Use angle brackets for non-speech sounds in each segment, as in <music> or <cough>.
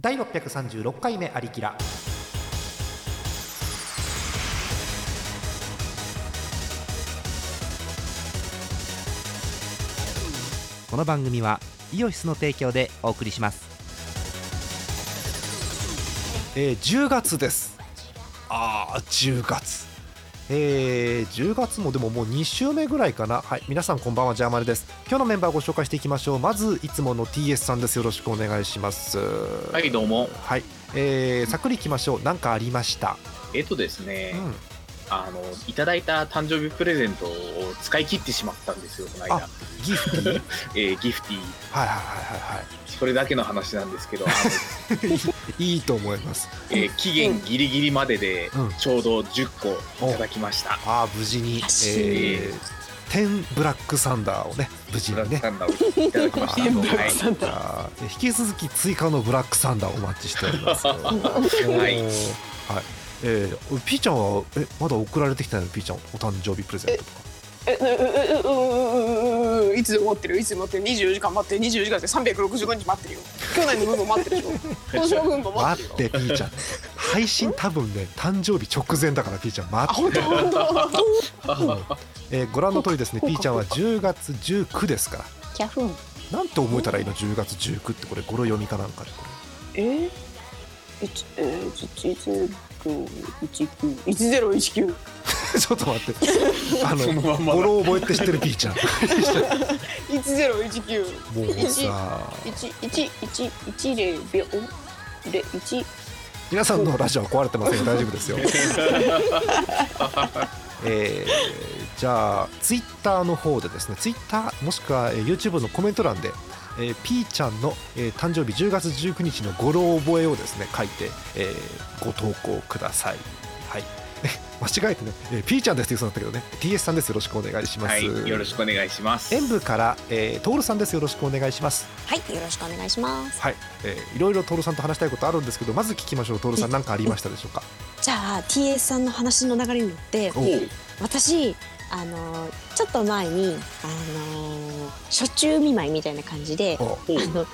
第636回目ありきらこの番組はイオシスの提供でお送りします。えー、10月です。ああ10月。えー、10月もでももう2週目ぐらいかな。はい皆さんこんばんはジャーマネです。今日のメンバーをご紹介していきましょう。まずいつもの TS さんです。よろしくお願いします。はいどうも。はい、えー、さっくりいきましょう。何かありました？えっとですね、うん。あのいただいた誕生日プレゼントを使い切ってしまったんですよこの間。あ、ギフティー？<laughs> えーギフティー。はいはいはいはいそれだけの話なんですけどあの、は <laughs> いいいと思います。えー期限ギリギリまででうん。ちょうど10個いただきました、ああ無事に、えー、テンブラックサンダーをね無事ブラにねックサンダー。をい。ただきま引き続き追加のブラックサンダーをお待ちしております。<laughs> はい。はい。えー、ピーちゃんはえまだ送られてきてないの？ピーちゃんお誕生日プレゼントとか。えうううううういつでも待ってる？いつでも待ってる？24時間待ってる？24時間で365日待ってるよ。去年の分も待ってるでしょ今年の分も待待ってってるよピーちゃん。配信多分ね誕生日直前だからピーちゃん。あ待って。本当本当？う <laughs> んえーご覧の通りですねピーちゃんは10月19ですから。キャフン。なんて覚えたらいいの10月19ってこれ語呂読みかなんかでこえ？一え一一九一九一ゼロ一九れ。<laughs> ちょっと待って。<laughs> あその語呂覚えて知ってるピーちゃん。一ゼロ一九もうさ。一一一一零秒で一皆さんのラジオは壊れてませんよ大丈夫ですよ。えーじゃあツイッターの方でですねツイッターもしくはえー YouTube のコメント欄で、えー、ピーちゃんの、えー誕生日10月19日の語呂覚えをですね書いて、えーご投稿ください。はい。間違えてね、えー、ピーちゃんですって言うそうだったけどね TS さんです。よろしくお願いします。はいよろしくお願いします。演舞から、えー、トールさんです。よろしくお願いします。はい、よろしくお願いします。はい、えーいろいろトールさんと話したいことあるんですけどまず聞きましょう。トールさん何かありましたでしょうか？<laughs> じゃあ TS さんの話の流れに乗って、私あのーちょっと前にあのー初中見舞いみたいな感じで、あの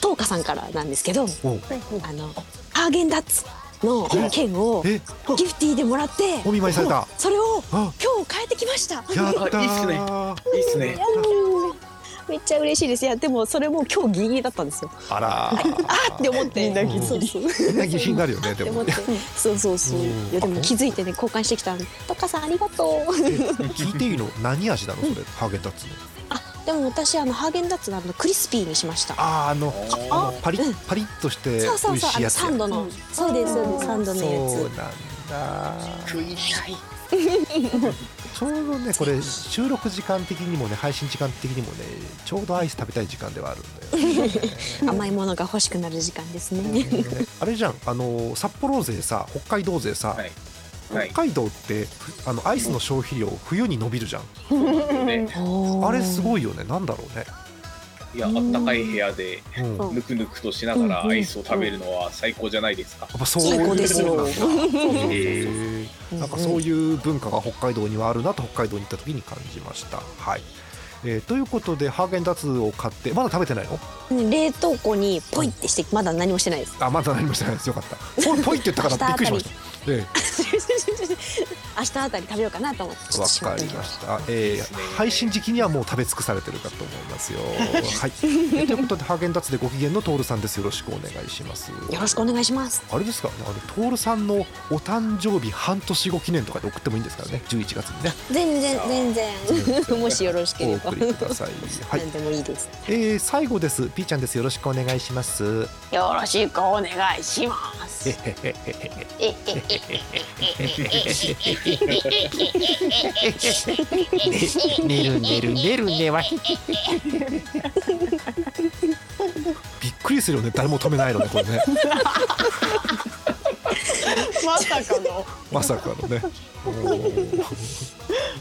トーカさんからなんですけど、おあのハーゲンダッツの券をえギフティーでもらって、お見舞いされた。それをあ今日変えてきました。やったいいっすねいいっすねめっちゃ嬉しいです。いやでもそれも今日ギリギリだったんですよ。あらー <laughs> あーって思って。みんなギリそうそう。みんな疑心になるよねでもって思って、そうそうそう。うんいやでも気づいてね交換してきたんで、トカさんありがとう。聞いていいの？何味なの？それハーゲンダッツのあでも私あのハーゲンダッツのあのクリスピーにしました。あーあのあ？あのパリッうん。パリッとして美そうそうそうあの味しいやつ。サンドの、そうですそうですサンドのやそうつ。なんだ。食いたい。<laughs> ちょうどねこれ収録時間的にもね配信時間的にもねちょうどアイス食べたい時間ではあるんだよ、ね。<laughs> 甘いものが欲しくなる時間ですね。ねあれじゃんあの札幌勢さ北海道勢さ、はいはい北海道ってふあのアイスの消費量冬に伸びるじゃん。ね。あれすい。ごいよね。なんだろうね、いやあったかい部屋でぬくぬくとしながらアイスを食べるのは最高じゃないですか。っぱそう最いうなんかそういう文化が北海道にはあるなと北海道に行った時に感じました。はい。えーということでハーゲンダッツを買ってまだ食べてないの？うん。冷凍庫にポイってしてまだ何もしてないです。あまだ何もしてないです。よかった。ポイって言ったからびっくりしましたえ <laughs> 明日あたり食べようかなと思って。えわかりました、えー配信時期にはもう食べ尽くされてるかと思いますよ。<laughs> はい、えーということでハーゲンダッツでご機嫌のトールさんです。よろしくお願いします。た。よろしくお願いします。あれですか？ねあのトールさんのお誕生日半年後記念とかで送ってもいいんですからね。11月にね。全然全然。もしよろしければ。お送りください。はい。何でもい。いです。えー、最後です。ピーちゃんです。よろしくお願いします。よろしくお願いします。えへへへへえへへ寝る寝る寝る寝はびっくりするよね誰も止めないのねこれねまさかの。まさかのね。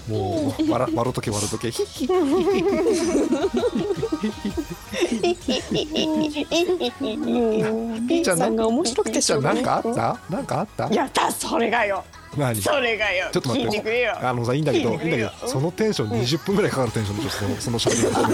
もう笑笑うとけ笑うとけ。ヒッヒッピーちゃんさんが面白くてしょうがなんかあった？なんかあった？やったそれがよ。何？それがよ。ちょっと待って。あのさいいんだけどいいんだけどそのテンション20分ぐらいかかるテンションでしょそのその喋り方。<laughs>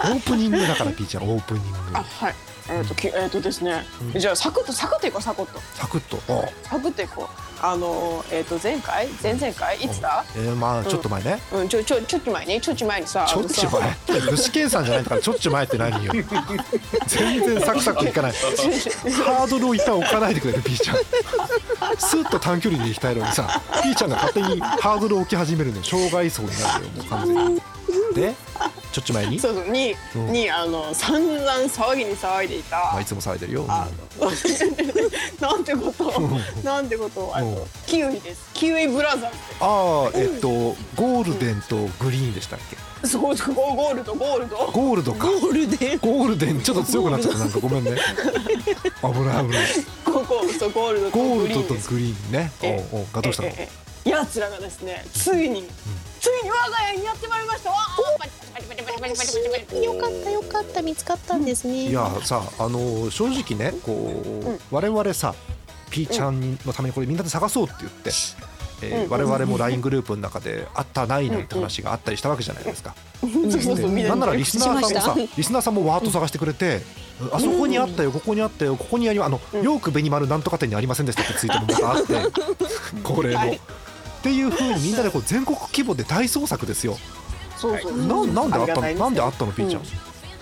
オープニングだからピーちゃんオープニング。あはいえっ、ときえっ、とですね、うん。じゃあサクッとサクッといこうサクッと。サクッと。あサクッといこう。あのえっ、と前回？前々回？いつだ？えー、まあちょっと前ね、うんちょちょちょっと前に？ちょっと前にさちょっちゅあのさ前具志堅さんじゃないからちょっちゅ前って何よ？<laughs> 全然サクサクいかない。ハードルを一旦置かないでくれるピーちゃん。スッと短距離で行きたいのにさピーちゃんが勝手にハードルを置き始めるの障害層になるよもう完全に。でちょっちゅ前に、そうそうに、うん。にあの散々騒ぎに騒いでいた、まあ、いつも騒いでるよ。あの <laughs> なんてことなんてことあうん。のキウイです。キウイブラザーズ。ああえっとゴールデンとグリーンでしたっけ？そうそうゴゴールドゴールド。ゴールドか。ゴールデン。ゴールデンちょっと強くなっちゃった。なんかごめんね。<laughs> 危ない危ない。ここそうゴールドとゴーグルドとグリーンね。おおうがどうしたのえええやつらがですねついに、ついに我が家にやってまいりました。わーよかったよかった見つかったんですね。いやさあの正直ねこう、我々さピーちゃんのためにこれみんなで探そうって言って、えーうん。我々も LINE グループの中であったないなんて話があったりしたわけじゃないですか。ななんならリスナーさんもさリスナーさんもわーっと探してくれて、あそこにあったよここにあったよここにありあの、ヨークベニマルなんとか店にありませんでしたってツイートもまたあって恒例の。はい。っていう風にみんなでこう全国規模で大捜索ですよ。そうそう。ななんであったの？なんであったのピーちゃん？うん。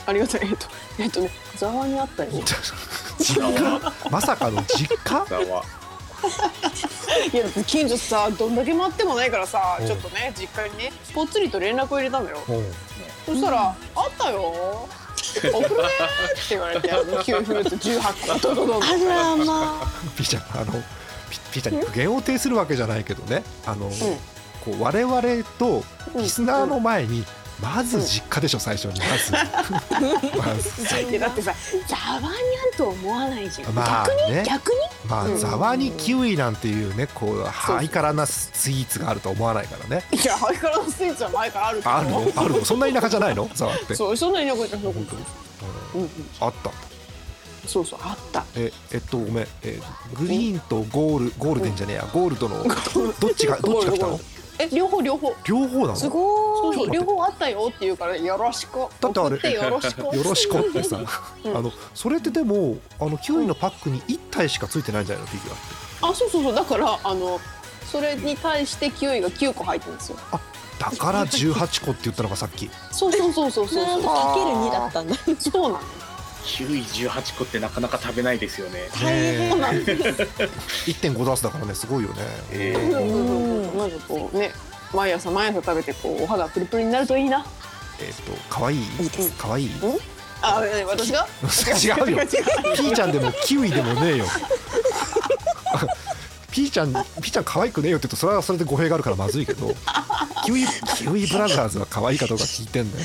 ありがたい。えっとえっとねざわにあったよ。実家まさかの実家？<laughs> いやだって近所さどんだけ待ってもないからさうん。ちょっとね実家にねぽっつりと連絡を入れたのよ。そしたら「あったよ送るね」って言われてあの9分と18個。ドドドンあらまあピーちゃんあのピピーちゃんに苦言を呈するわけじゃないけどね。あの、こう我々とリスナーの前に、まず実家でしょ最初に。まず。だってさざわにゃんと思わないじゃん、まあね。逆に？まあうん。ざわにキウイなんていうねこうハイカラなスイーツがあるとは思わないからね。いやハイカラのスイーツは前からあるあるの？あるの？そんな田舎じゃないの？ざわって。そうそんなに残ってる本当にうん。うん。あった？そうそうあった。ええっとごめん、えーグリーンとゴールゴールデンじゃねえや。ゴールドのどっちがどっちが来たの？え両方両方。両方なの？すごいそう。そう両方あったよって言うからよろしく。だってあれ送ってよろしく。<laughs> よろしくってさ、うん。<laughs> あのそれってでもあのキウイのパックに1体しかついてないんじゃないの？フィギュアって。あそうそうそう。だからあのそれに対してキウイが9個入ってるんですよ。だから18個って言ったのがさっき。そうそうそうそうそう。そうかける2だったんだ。そうなのキウイ18個ってなかなか食べないですよね。大変なんです。1.5ダースだからねすごいよね。えうんうん。うん。なんかこうね毎朝毎朝食べてこうお肌プルプルになるといいな。えっ、と可愛い？です可愛い？あえ私が？<laughs> 違うよ。<laughs> ピーちゃんでもキウイでもねえよピーちゃんピーちゃん可愛くねえよって言うとそれはそれで語弊があるからまずいけど <laughs> キウイキウイブラザーズは可愛いかどうか聞いてんだよ。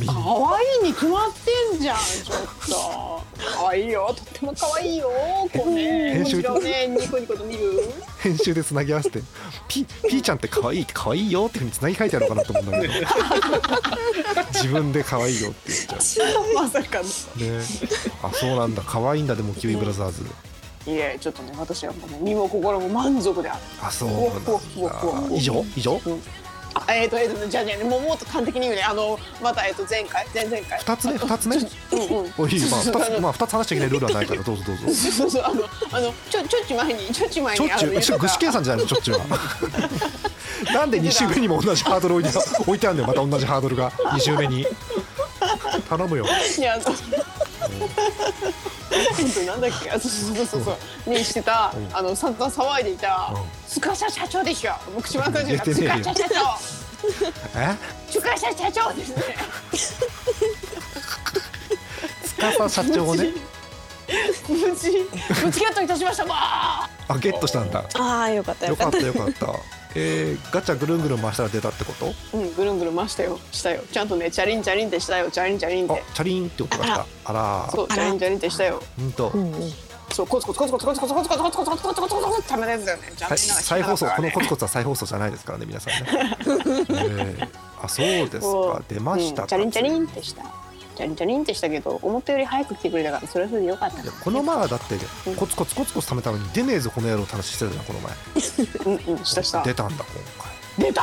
<laughs> 可愛いに決まってんじゃんちょっと。可愛いよとっても可愛いよこうね編集。もちろんねニコニコと見る。編集でつなぎ合わせてピピーちゃんって可愛い可愛いよっていうふうにつなぎ書いてあるのかなと思うんだけど。<laughs> 自分で可愛いよって言っちゃまさかの。うね。あそうなんだ。可愛いんだでもキウイブラザーズいえちょっとね私はもうね身も心も満足である。あそうなんだ。以上？以上？あえっ、とえっ、とじゃあじゃあもうもっと端的に言うね。あのまたえっ、と前回？前々回？二つね？二つね？うんうん。<laughs> おいいまあ二つまあ二つ話しちゃいけないルールはないからどうぞどうぞ。<laughs> そうそうそう。あのあのちょちょっち前にちょっち前ちょにあのっちゅうし具志堅さんじゃないのちょっちゅうは。なんで2週目にも同じハードル置いて置いてあるんだよまた同じハードルが。2週目に頼むよ。いやあのえっとなんだっけあそうそうそうそうにしてたうん。あの散々騒いでいたうん。司社長でしょ。もう口元じゃなく言ってねえよ。司社社え？長司社社長ですね。司社長ね？無事無事ゲットいたしましたわああゲットしたんだああよかったよよかかっったたよかったえー、ガチャぐるんぐるん回したら出たってこと？うんぐるんぐるん回したよ。したよ。ちゃんとねチャリンチャリンってしたよ。チャリンチャリンっあてチャリンって音がした。あら。そうチャリンチャリンってしたよ。ほんと。うんうんそうコツコツコツコツコツコツコツコツコツコツコツコツコツコツコツためたやつだよね再放送このコツココツは再放送じゃないですからね皆さんね、えー、あそうですか出ましたか、チャリンチャリンってしたチャリンチャリンってしたけど思ったより早く来てくれたからそれはそれでよかったこの前はだってコツコツコツコツ貯めたのに出ねえぞこの野郎って話してたじゃんこの前うんうんしたした出たんだ今回出た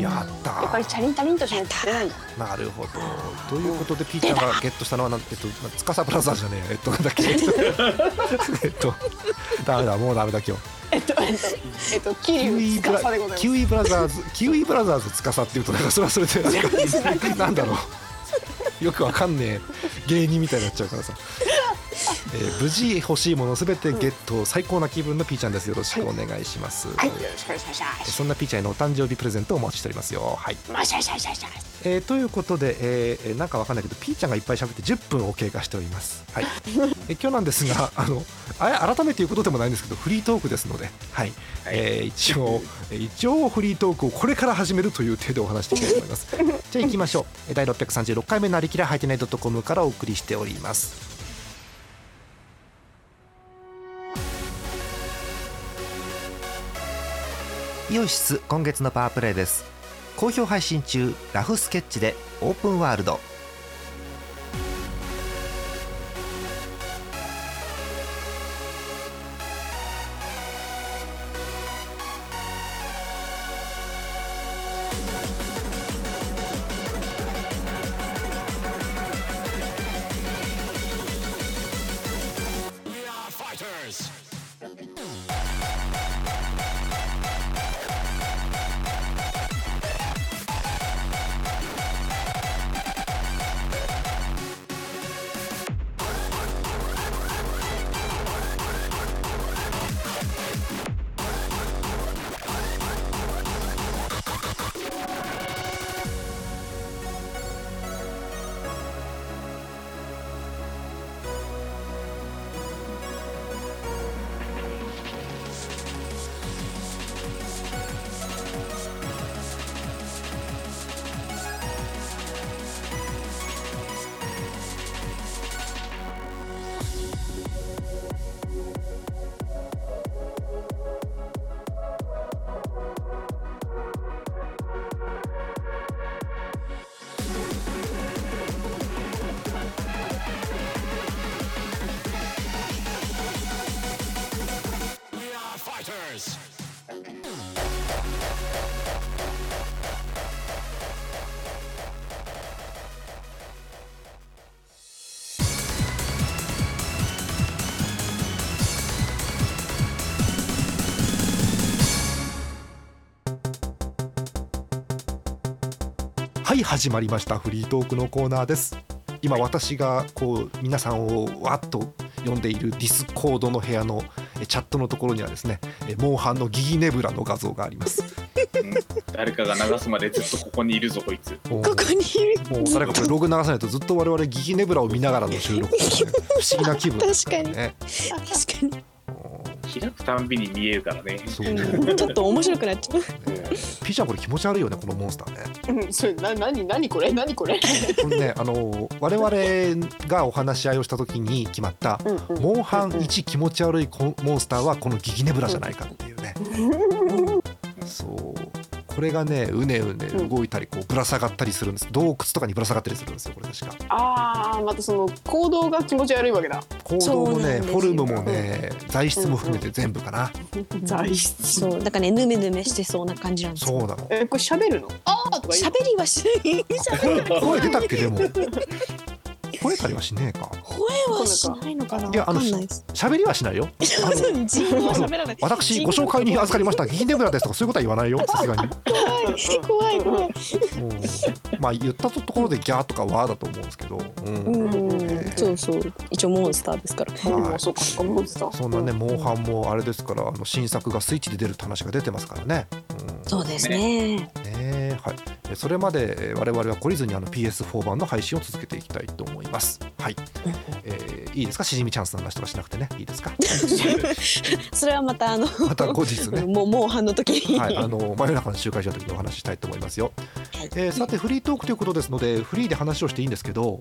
やったやっぱりチャリンチャリンとしないと出ないんだなるほどということでピーちゃんがゲットしたのはなんえっとつかさブラザーじゃねええっとなんだっけえっとダメだもうダメだ今日えっとえっとえっとキウイブラ司でございますキウイブラザーズキウイブラザーズつかさっていうとなんかそれはそれでなんだろうよくわかんねえ芸人みたいになっちゃうからさ、えー無事欲しいものすべてゲット、最高な気分のピーちゃんです。よろしくお願いします、はい。よろしくお願いしますえーそんなピーちゃんへのお誕生日プレゼントをお待ちしております。よはい。ましゃしゃしゃしゃえーということで、えーえーなんかわかんないけどピーちゃんがいっぱい喋って10分を経過しております。はい、<laughs> えー今日なんですがあのあ改めて言うことでもないんですけどフリートークですので、はい。えー一応えー一応フリートークをこれから始めるという手でお話していきたいと思います。<laughs> じゃあ行きましょう。えー第636回目のありきらハイテナイドットコムからお送りしております。イオシス今月のパワープレイです。好評配信中ラフスケッチでオープンワールドはい始まりましたフリートークのコーナーです。今私がこう皆さんをわっと呼んでいるディスコードの部屋のえチャットのところにはですねえモンハンのギギネブラの画像があります。<laughs> 誰かが流すまでずっとここにいるぞこいつ。ここにいる。もう誰かこれログ流さないとずっと我々ギギネブラを見ながらの収録。ね <laughs> 不思議な気分。確かに。ね。確かに。も開くたんびに見えるからね。うそう、う <laughs> んちょっと面白くなっちゃう。ね。ピーちゃんこれ気持ち悪いよねこのモンスターねうんそれな何何これ？何これ？これねあの我々がお話し合いをした時に決まったモンハン1気持ち悪いコモンスターはこのギギネブラじゃないかっていうねこれがねうねうね動いたりこうぶら下がったりするんです。洞窟とかにぶら下がったりするんですよこれ確か。ああまたその行動が気持ち悪いわけだ。行動もそうなねフォルムもね材質も含めて全部かな。材質。そうだからねヌメヌメしてそうな感じなんですよ。そうなの。えこれ喋るの？ああとか喋りはしない。<laughs> 喋り声出たっけでも <laughs> 吠えたりはしねえか。声はしないのかな？いやあの喋りはしないよ。<laughs> 私ご紹介に預かりました。ギギネブラですとかそういうことは言わないよ。さすがに怖い怖いもうまあ言ったところでギャーとかワーだと思うんですけど、うん。うん。そうそう。一応モンスターですから。うん。もうそうかそうかモンスター。そんなね、モンハンもあれですから、あの新作がスイッチで出るって話が出てますからね。うん。そうですね。ねはい。えそれまでえー我々は懲りずにあの PS4 版の配信を続けていきたいと思います。はい。えーいいですか、しじみチャンスの話とかしなくてね、いいですか？<laughs> それはまたあのまた後日ね。<laughs> もうもう半の時にはい、あの真夜中の集会所の時にお話ししたいと思いますよ。はいえーさてフリートークということですのでフリーで話をしていいんですけど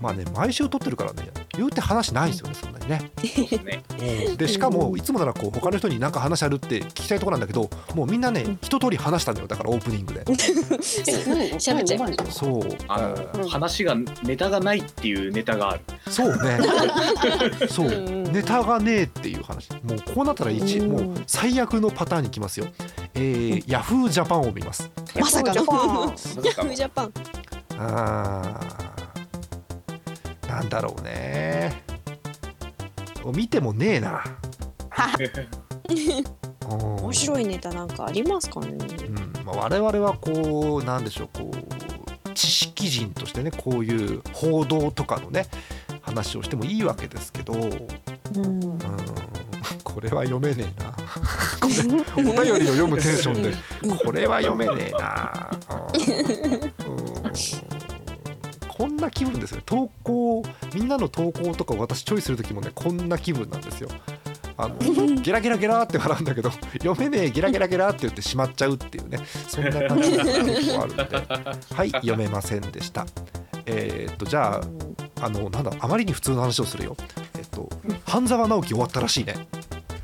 まあね毎週撮ってるからね言うて話ないんですよねそんなにね。でしかもいつもならこう他の人に何か話あるって聞きたいところなんだけどもうみんなね一通り話したんだよだからオープニングで。<laughs> 喋っちゃいま何そう。あの、うん。話がネタがないっていうネタがある。そうね。<laughs> そう。うん。ネタがねえっていう話。もうこうなったら一うん。もう最悪のパターンにきますよ。えー、ヤフージャパンを見ます。まさかの。ヤフージャパンあーなんだろうね。見てもねえな。面 <laughs> 面白いネタなんかありますかね？うん。まあ、我々はこうなんでしょうこう知識人としてねこういう報道とかのね話をしてもいいわけですけど、うん、うん。<laughs> これは読めねえな。<laughs> これお便りを読むテンションで。これは読めねえな。うんこんな気分ですよ。投稿みんなの投稿とかを私チョイスする時もねこんな気分なんですよ。あの <laughs> ゲラゲラゲラって笑うんだけど読めねえゲラゲラゲラって言ってしまっちゃうっていうねそんな感じの結構あるんで。はい読めませんでした。えーっとじゃああのなんだあまりに普通の話をするよ。えっと半沢直樹終わったらしいね。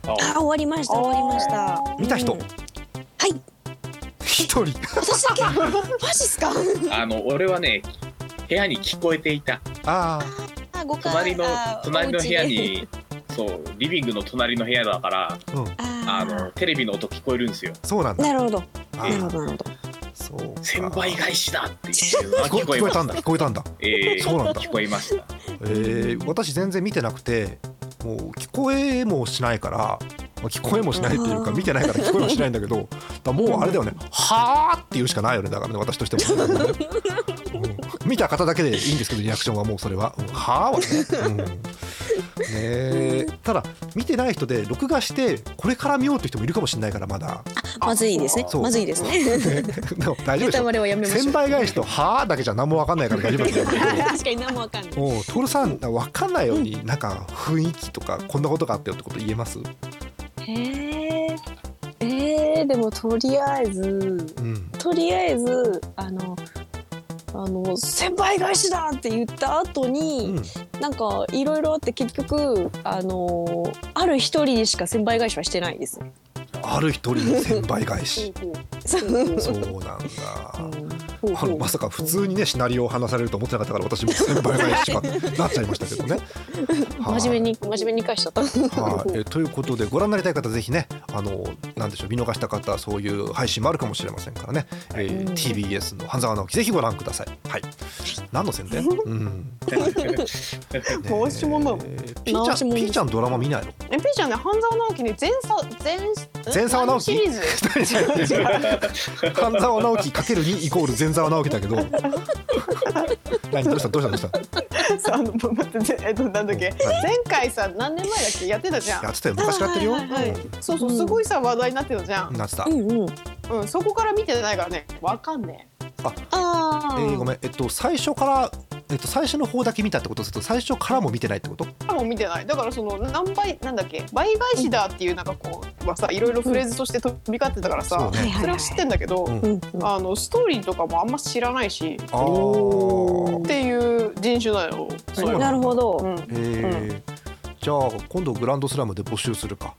ああ終わりました終わりました。見た人？はい。<laughs> 一人。私だけ？<laughs> マジっすか？あの俺はね部屋に聞こえていた。ああ隣のあ隣の部屋にそうリビングの隣の部屋だからあうん。ああのテレビの音聞こえるんですよ。そうなんだ。なるほど。あなるほどなるほど。そうか。千倍返しだって聞こ聞こえました。<laughs> んだ。聞こえたんだ。えーそうなんだ。聞こえました。えー私全然見てなくてもう聞こえもしないからまあ聞こえもしないっていうかあー。見てないから聞こえもしないんだけどもうあれだよね「<laughs> はあ」って言うしかないよね。だからね私としても、うん見た方だけでいいんですけどリアクションはもうそれは「うん。はあ」はね、うん。ねえ。ただ見てない人で録画してこれから見ようって人もいるかもしれないからまだ。まずいですね。そう。まずいですね。でも大丈夫でしょネタバレはやめましょう。千倍返しと「はあ」だけじゃ何も分かんないから大丈夫だと思うけど確かに何もわかんない。おうトールさん分かんないようになんか雰囲気とかこんなことがあったよってこと言えます？へええー、でもとりあえずうん。とりあえずあのあの千倍返しだって言った後うに、ん。なんかいろいろあって結局あのある一人にしか千倍返しはしてないです。ある一人の千倍返し。<laughs> そう。そうなんだ。うんあのまさか普通にねシナリオを話されると思ってなかったから私も千倍返しかなっちゃいましたけどね。<laughs> はい。真面目に真面目に返しちゃった。はい、えということでご覧になりたい方ぜひねあのなんでしょう見逃した方そういう配信もあるかもしれませんからね、えーうん。TBS の半沢直樹ぜひご覧ください。はい、何の宣伝、<laughs> うん。ね <laughs> 回し物。ピーちゃんピーちゃんドラマ見ないの？えピーちゃんね半沢直樹ね前さ前前沢直樹？シリーズ。半沢直樹かける2イコール前沢直樹だけど。<laughs> 何？どうした？どうした？どうした？さあの待ってぜえっとなんだっけ？何前回さ何年前だっけ？やってたじゃん。やってたよ。昔やってるよ、はいはいはい。そうそうすごいさ話題になってたじゃうん。んなってた、うんうん。うんそこから見てないからね。わかんねああ。えーごめん。えっと最初からえっと最初の方だけ見たってこと？すると最初からも見てないってこと？えもう見てない。だからその何倍なんだっけ？倍返しだっていうなんかこうはさいろいろフレーズとして飛び交ってたからさそうね。はいはいはい。それは知ってんだけど。あのストーリーとかもあんま知らないしっていう人種だよ。そうなるほど。うん。えー。じゃあ今度グランドスラムで募集するか、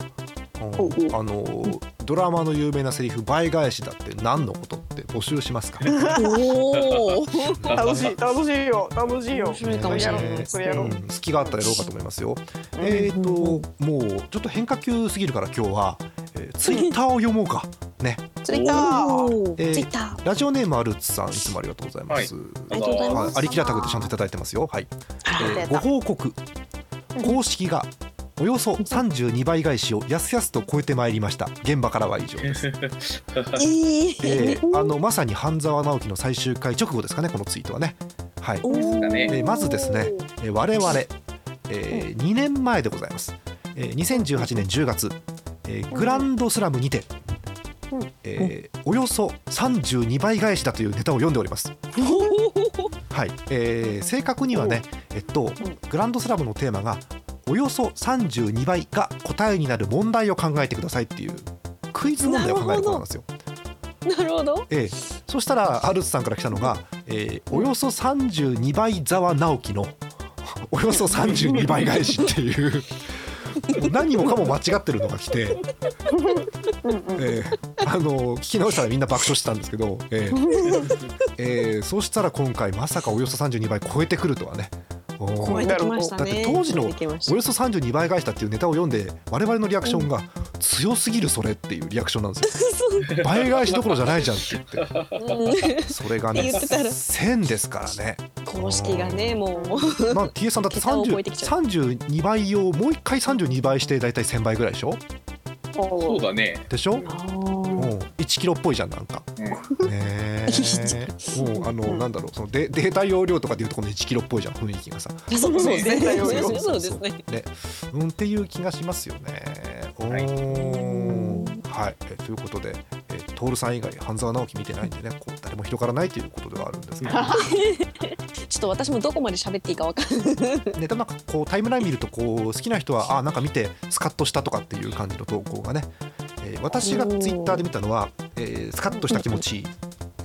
あのードラマの有名なセリフ倍返しだって何のこと？募集しますか？<laughs> おお。<laughs> 楽しい楽しいよ。楽しいよ。面白いかもしれないね。それやろう。うん。隙があったらやろうかと思いますよ。うん。えっ、ともうちょっと変化球すぎるから今日は、えー、ツイッターを読もうか。ね。ツイッター。おえーツイッター。ラジオネームアルツさんいつもありがとうございます。ありがとうございます。はい、アリキラタグでちゃんといただいてますよ。はい。はいえーご報告。公式がおよそ32倍返しをやすやすと超えてまいりました。現場からは以上です、え <laughs> えーーあのまさに半沢直樹の最終回直後ですかねこのツイートはね。はい、えーまずですねえー我々、えー2年前でございます、えー2018年10月、えーグランドスラムにて、うん。えーおよそ32倍返しだというネタを読んでおります。はい、えー正確にはね、えっと、グランドスラムのテーマがおよそ32倍が答えになる問題を考えてくださいっていうクイズ問題を考えることなんですよ。なるほど。ええそしたらアルツさんから来たのが、えーおよそ32倍沢直樹のおよそ32倍返しっていう何もかも間違ってるのが来て、えーあの聞き直したらみんな爆笑してたんですけど、えーえーそうしたら今回まさかおよそ32倍超えてくるとはね。超えてきましたね。だって当時のおよそ32倍返したっていうネタを読んで我々のリアクションが、強すぎるそれっていうリアクションなんですよ。<laughs> 倍返しどころじゃないじゃんって。言ってうん。それがね言ってたら。1000ですからね。公式がねもう。まあ TA さんだって <laughs> 桁を超えてきちゃう。30 32倍をもう一回32倍して大体1000倍ぐらいでしょ？そう。だね。でしょ？1キロっぽいじゃんなんか。もうあのなんだろうそのデデータ容量とかでいうとこの1キロっぽいじゃん雰囲気がさ。ーそうそうですね。ね。ねうんっていう気がしますよね。おはい。ーはい。えということでえ徹さん以外半沢直樹見てないんでねこう誰も広がらないということではあるんですけど。<laughs> ちょっと私もどこまで喋っていいかわかんない。ね、でもなんかこうタイムライン見るとこう好きな人はあなんか見てスカッとしたとかっていう感じの投稿がね、えー私がツイッターで見たのは、えースカッとした気持ち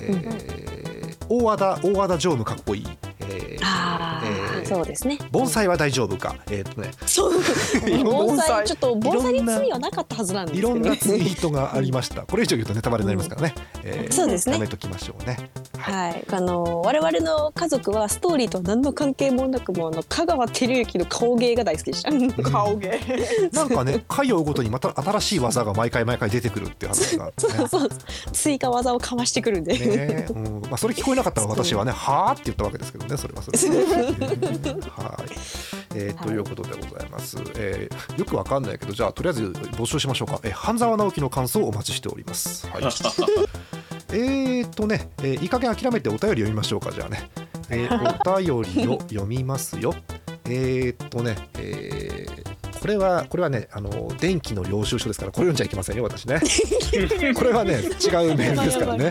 えー大和田大和田常務かっこいい、えーあえーそうですね。盆栽は大丈夫か？<laughs> えーっとね。そう。<laughs> 盆栽。ちょっと盆栽に罪はなかったはずなんですいけどね。ろんなツイートがありました。これ以上言うとネタバレになりますからね、えーそうですね。やめときましょうね。はい、あの我々の家族はストーリーとは何の関係もなくもうあの香川照之の顔芸が大好きでした。顔芸。<laughs> なんかね回を追うごとにまた新しい技が毎回毎回出てくるっていう話がね。そうそう追加技をかましてくるんで、ねうん。まあ、それ聞こえなかったら私はね「はあ?」って言ったわけですけどねそれはそれ <laughs> はい、えーということでございます、えーよくわかんないけどじゃあとりあえず募集しましょうか、えー半沢直樹の感想をお待ちしております、はい、<laughs> えーとね、えーいい加減諦めてお便り読みましょうかじゃあね、えーお便りを読みますよ。えーとね、えーこれはこれはねあの電気の領収書ですからこれ読んじゃいけませんよ私ね。<laughs> これはね違うメールですからね。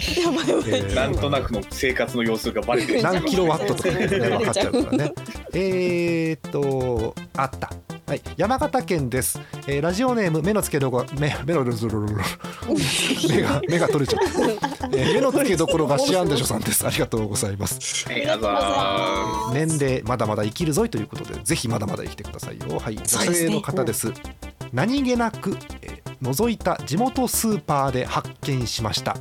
なんとなくの生活の様子がバレてる。何キロワットとかね分かっちゃうからね。えーっとあった。はい、山形県です、えーラジオネーム目の付けどころ目目の <laughs> 目が目が取れちゃった、えー目の付けどころがシアンでしょさんです。ありがとうございます。年齢まだまだ生きるぞいということでぜひまだまだ生きてくださいよ。はい。女性の方です。何気なく、えー覗いた地元スーパーで発見しました。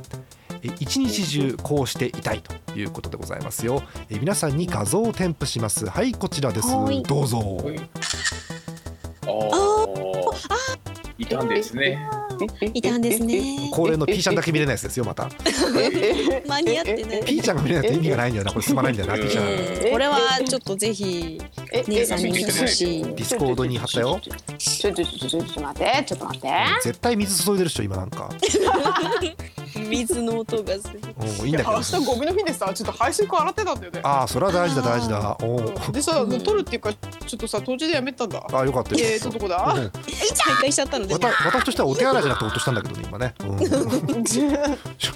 えー一日中こうしていたいということでございますよ。えー皆さんに画像を添付します。はいこちらです。はい。どうぞ。ー。あー。いたんですね。いたんですね。恒例の P ちゃんだけ見れないやつですよまた。<laughs> 間に合ってない。P ちゃんが見れないと意味がないんだよなこれ進まないんだよな P ちゃんえーこれはちょっとぜひ姉さんに見てほしい。ディスコードに貼ったよ。ちょちょちょちょちょっと待ってちょっと待って絶対水注いでる人今なんか水の音がする。おいいんだけど。明日ゴミの日でさちょっと排水口洗ってたんだよね。ああそれは大事だ大事だ。おー。でさ取るっていうかちょっとさ当時でやめたんだ。あーよかったよ。えーとどこだ？うん。再開しちゃったので私としてはお手洗いじゃなくて落としたんだけどね今ね、うん、ち <laughs> ょ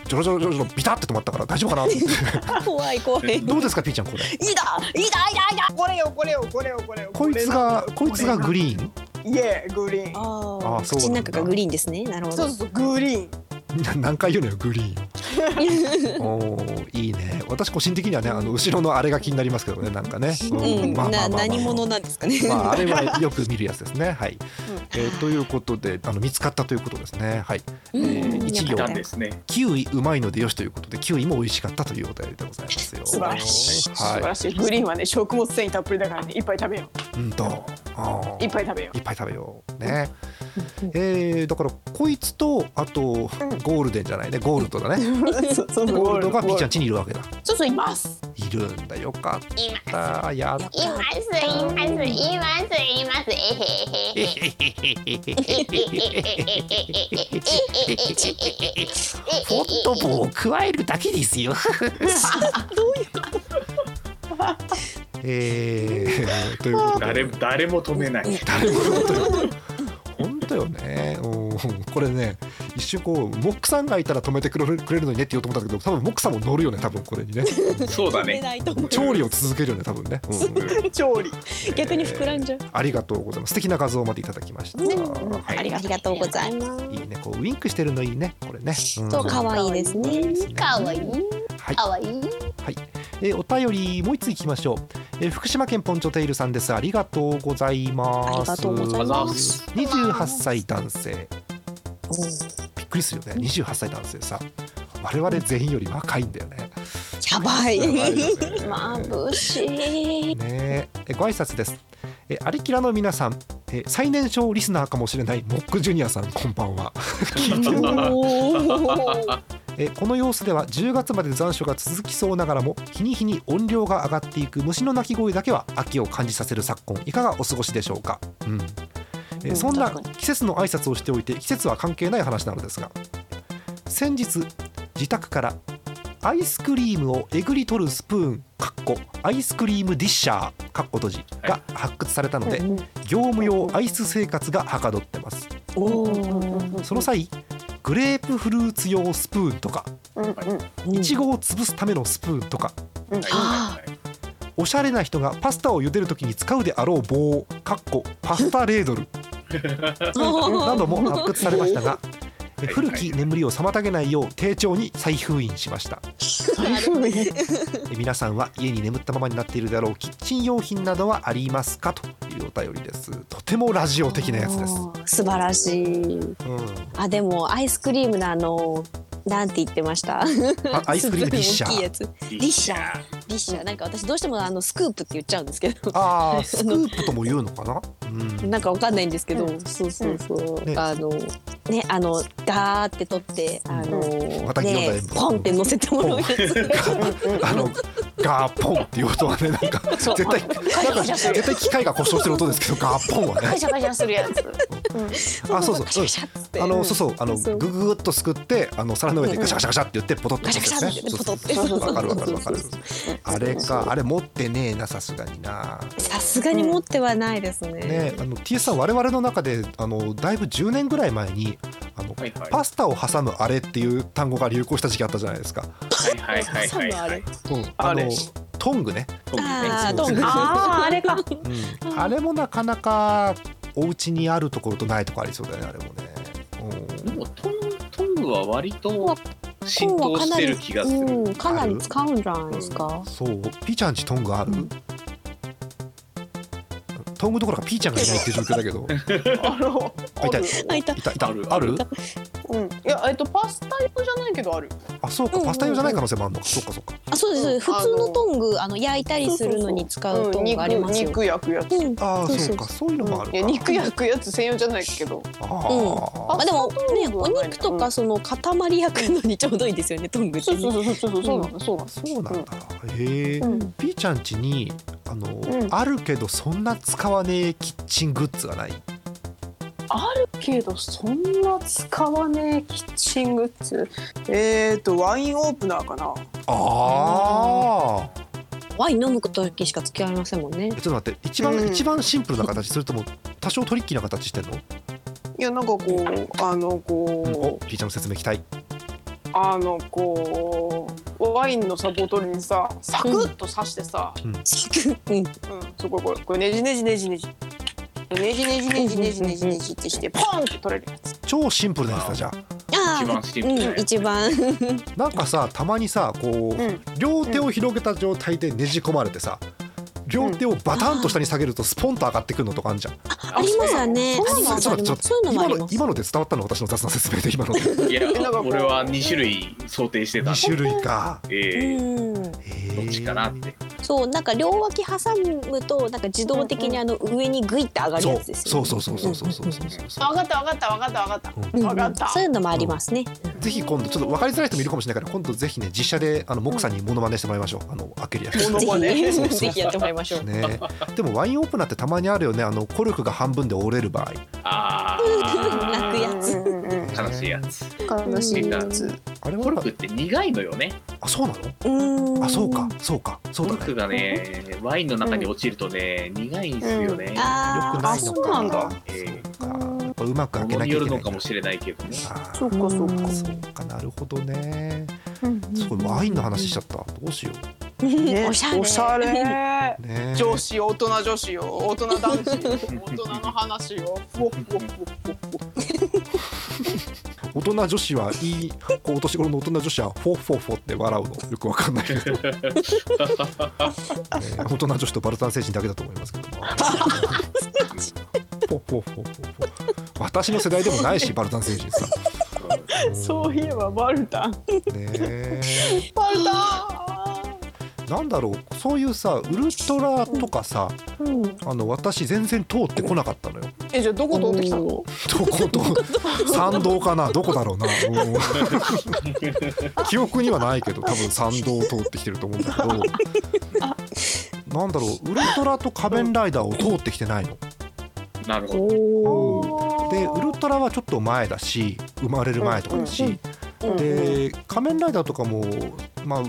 ちょろちょろちょろちょろビタって止まったから大丈夫かな怖い怖いどうですかピーちゃんこれいいだいいだいいだいいだこれよこれよこれよこれよこいつがこいつがグリーンイエーグリーンああそう口の中がグリーンですねなるほどそうそうグリーンな <laughs> 何回言うのよグリーン <laughs> おーいいね。私個人的にはねあの後ろのあれが気になりますけどねなんかね、うん。な何者ななんですかね。まああれは <laughs> よく見るやつですね。はい、えーということであの見つかったということですね。はい、えうん。ー一行。ですね。キウイうまいのでよしということでキウイも美味しかったというお便りでございますよ。素晴らしい。素晴はらしい。グリーンはね食物繊維たっぷりだからねいっぱい食べよいうんといっぱい食べよいっぱい食べよう。ね。えー、だからこいつとあとゴールデンじゃないねゴールドだね。う <laughs> そうそうゴールドがピーちゃん家にいるわけだ。そうそういますいるんだよかった。やっやったいます、います、います、います。えへへ。フォント棒を加えるだけですよ。えー、ということで誰誰も止めない。誰も本当よ。本当よね。うん <laughs> これね一瞬こうモックさんがいたら止めてくれるくれるのにねって言おうと思ったけど多分モックさんも乗るよね多分これにね。<laughs> そうだね。調理を続けるよね多分ね。うん <laughs> 調理逆に膨らんじゃうありがとうございます。素敵な画像までいただきました。はいありがとうございますいいね、こうウインクしてるのいいね、これね。うんそう可愛いですねかわいい。はい、かわいい。はい、えーお便りもう一ついきましょう。えー福島県ポンチョテイルさんです。ありがとうございます。ありがとうございます二十八歳男性。びっくりするよね。二十八歳男性さ。我々全員より若いんだよね。やばいやばいよね眩しいねえご挨拶です。えアリキラの皆さん、えー最年少リスナーかもしれないモックジュニアさんこんばんは <laughs> 聞いてるえーこの様子では10月まで残暑が続きそうながらも日に日に音量が上がっていく虫の鳴き声だけは秋を感じさせる昨今。いかがお過ごしでしょうか、うん。えーうんそんな季節の挨拶をしておいて季節は関係ない話なのですが先日自宅からアイスクリームをえぐり取るスプーンかっこアイスクリームディッシャーかっこ閉じが発掘されたので、業務用アイス生活がはかどってます。その際グレープフルーツ用スプーンとかいちごを潰すためのスプーンとか。はいはいはいおしゃれな人がパスタを茹でるときに使うであろう棒かっこパスタレードル。<laughs> なども発掘されましたがえはい。古き眠りを妨げないよう丁重に再封印しました。<laughs> え皆さんは家に眠ったままになっているであろうキッチン用品などはありますか？というお便りです。とてもラジオ的なやつです、素晴らしい。うん、あでもアイスクリームのあのなんて言ってました？あアイスクリームディッシャー。<laughs> ディッシャーディッシャーなんか私どうしてもあのスクープって言っちゃうんですけど。あースクープとも言うのかな、うん、なんかわかんないんですけど、うん。そうそうそう、ね。あのねあのガーって取ってあの、また読んだね。ポンって乗せてもらうやつ。あのガーポンっていう音はねなんか絶対カシャカシャする。絶対機械が故障してる音ですけどガーポンはね。カシャカシャするやつ。あそうそう。ガシャガシャっつって。あのそうそう。あのグググっとすくってあの皿の上でガシャガシャガシャって言ってポトッとガシャガシャってポトって。わかるわかるわかるあれかあれ持ってねえなさすがにな。さすがに持ってはないですね。ねあの TS さん我々の中であのだいぶ10年ぐらい前にあのはいはい。パスタを挟むあれっていう単語が流行した時期あったじゃないですか、はいはいはいはいはい。うん、あのあれ。トングね、あトング。あああれか。うん、あれもなかなかお家にあるところとないところありそうだよねあれもね、でもトントングは割と浸透してる気がする。うん、かなり使うんじゃないですか？うん、。そう。ピーちゃんちトングある、うん。トングどころかピーちゃんがいないっていう状況だけど。<laughs> あいたい。あいた。いたい。たある？あるうん。いやえっとパスタ用じゃないけどあるあそうか。うんうんうん。パスタ用じゃない可能性もあるのか。そっかそっか。あ、そうです。普通のトング、あの焼いたりするのに使うトングありますよ。肉焼くやつ。うん。ああそうそうそう。か。そういうのもあるか。いや肉焼くやつ専用じゃないけど。あうん。ーまあでもね、お肉とかその塊焼くのにちょうどいいですよね、トングってね。そうそうそうそうそうなんだそうなんだそうなんだ、へえ、うんピーちゃんちにあの、んあるけどそんな使わねえキッチングッズがないあるけどそんな使わねえキッチングッズ。えっとワインオープナーかな。ああワイン飲む時しか付き合いませんもんね。ちょっ。と待って一番、うん。一番シンプルな形それとも多少トリッキーな形してんの、いやなんかこうあのおこうピーちゃんの説明期待あのこうワインのサボトルにさサクッと刺してさ、うん。うん、そここれこれねじねじねじねじねじねじねじねじねじねじってしてポンって取れるやつ。超シンプルなやつだじゃあ。あ一番シンプあ、ルなやつ。うん、一番。なんかさたまにさこう、うん。両手を広げた状態でねじ込まれてさ両手をバタンと下に下げるとスポンと上がってくるのとかあるじゃん。ありますよね。ありそうなのますあります。ちょっとちょっとそういうのもあ今ります。の今ので伝わったの私の雑な説明で今ので。いやなんかこう俺は2種類想定してた。2種類か。えー。うん。どっちかなってそうなんか両脇挟むとなんか自動的にあの上にグイって上がるそうやつですよね。そうそうそうそうそうそうそうそう分かった分かった分かった分かったうんうん分かったそういうのもありますね。ぜひ今度ちょっと分かりづらい人もいるかもしれないから今度ぜひね実写であのモクさんにモノマネしてもらいましょうあの開けるやつモノマネぜそうそうひやってもらいましょう。ねでもワインオープナーってたまにあるよねあのコルクが半分で折れる場合あ泣くやつ悲しいやつ。悲しいやつ。あれはコルクって苦いのよね。あそうなの？うん。あそうか。そうか。そうだね。コルクがねワインの中に落ちるとね苦いんですよね。あーよくないのあそうなんだ。かえ。そうか。やっぱうまく開けなきゃいけないのかもしれないけどね。そうかそうか。そうかなるほどね。うんすごいワインの話しちゃった。どうしよね。おしゃれ。おしゃれ。うね。女子大人女子よ。大人男子よ。<laughs> 大人の話よ大人女子はいいこうお年頃の大人女子はフォッフォッフォって笑うのよくわかんないけど、<laughs> えー大人女子とバルタン星人だけだと思いますけども。フォッフォッフォッフォッフォ私の世代でもないしバルタン星人さそういえばバルタン。ねえ。バルタなんだろうそういうさウルトラとかさンうん。あの私全然通ってこなかったのよ。えじゃあどこ通ってきたの？おどこと参道かな？どこだろうな？う。ん <laughs> 記憶にはないけど多分参道を通ってきてると思うんだけど。なんだろうウルトラと仮面ライダーを通ってきてないの？なるほど。おでウルトラはちょっと前だし生まれる前とかだし、で仮面ライダーとかもまあ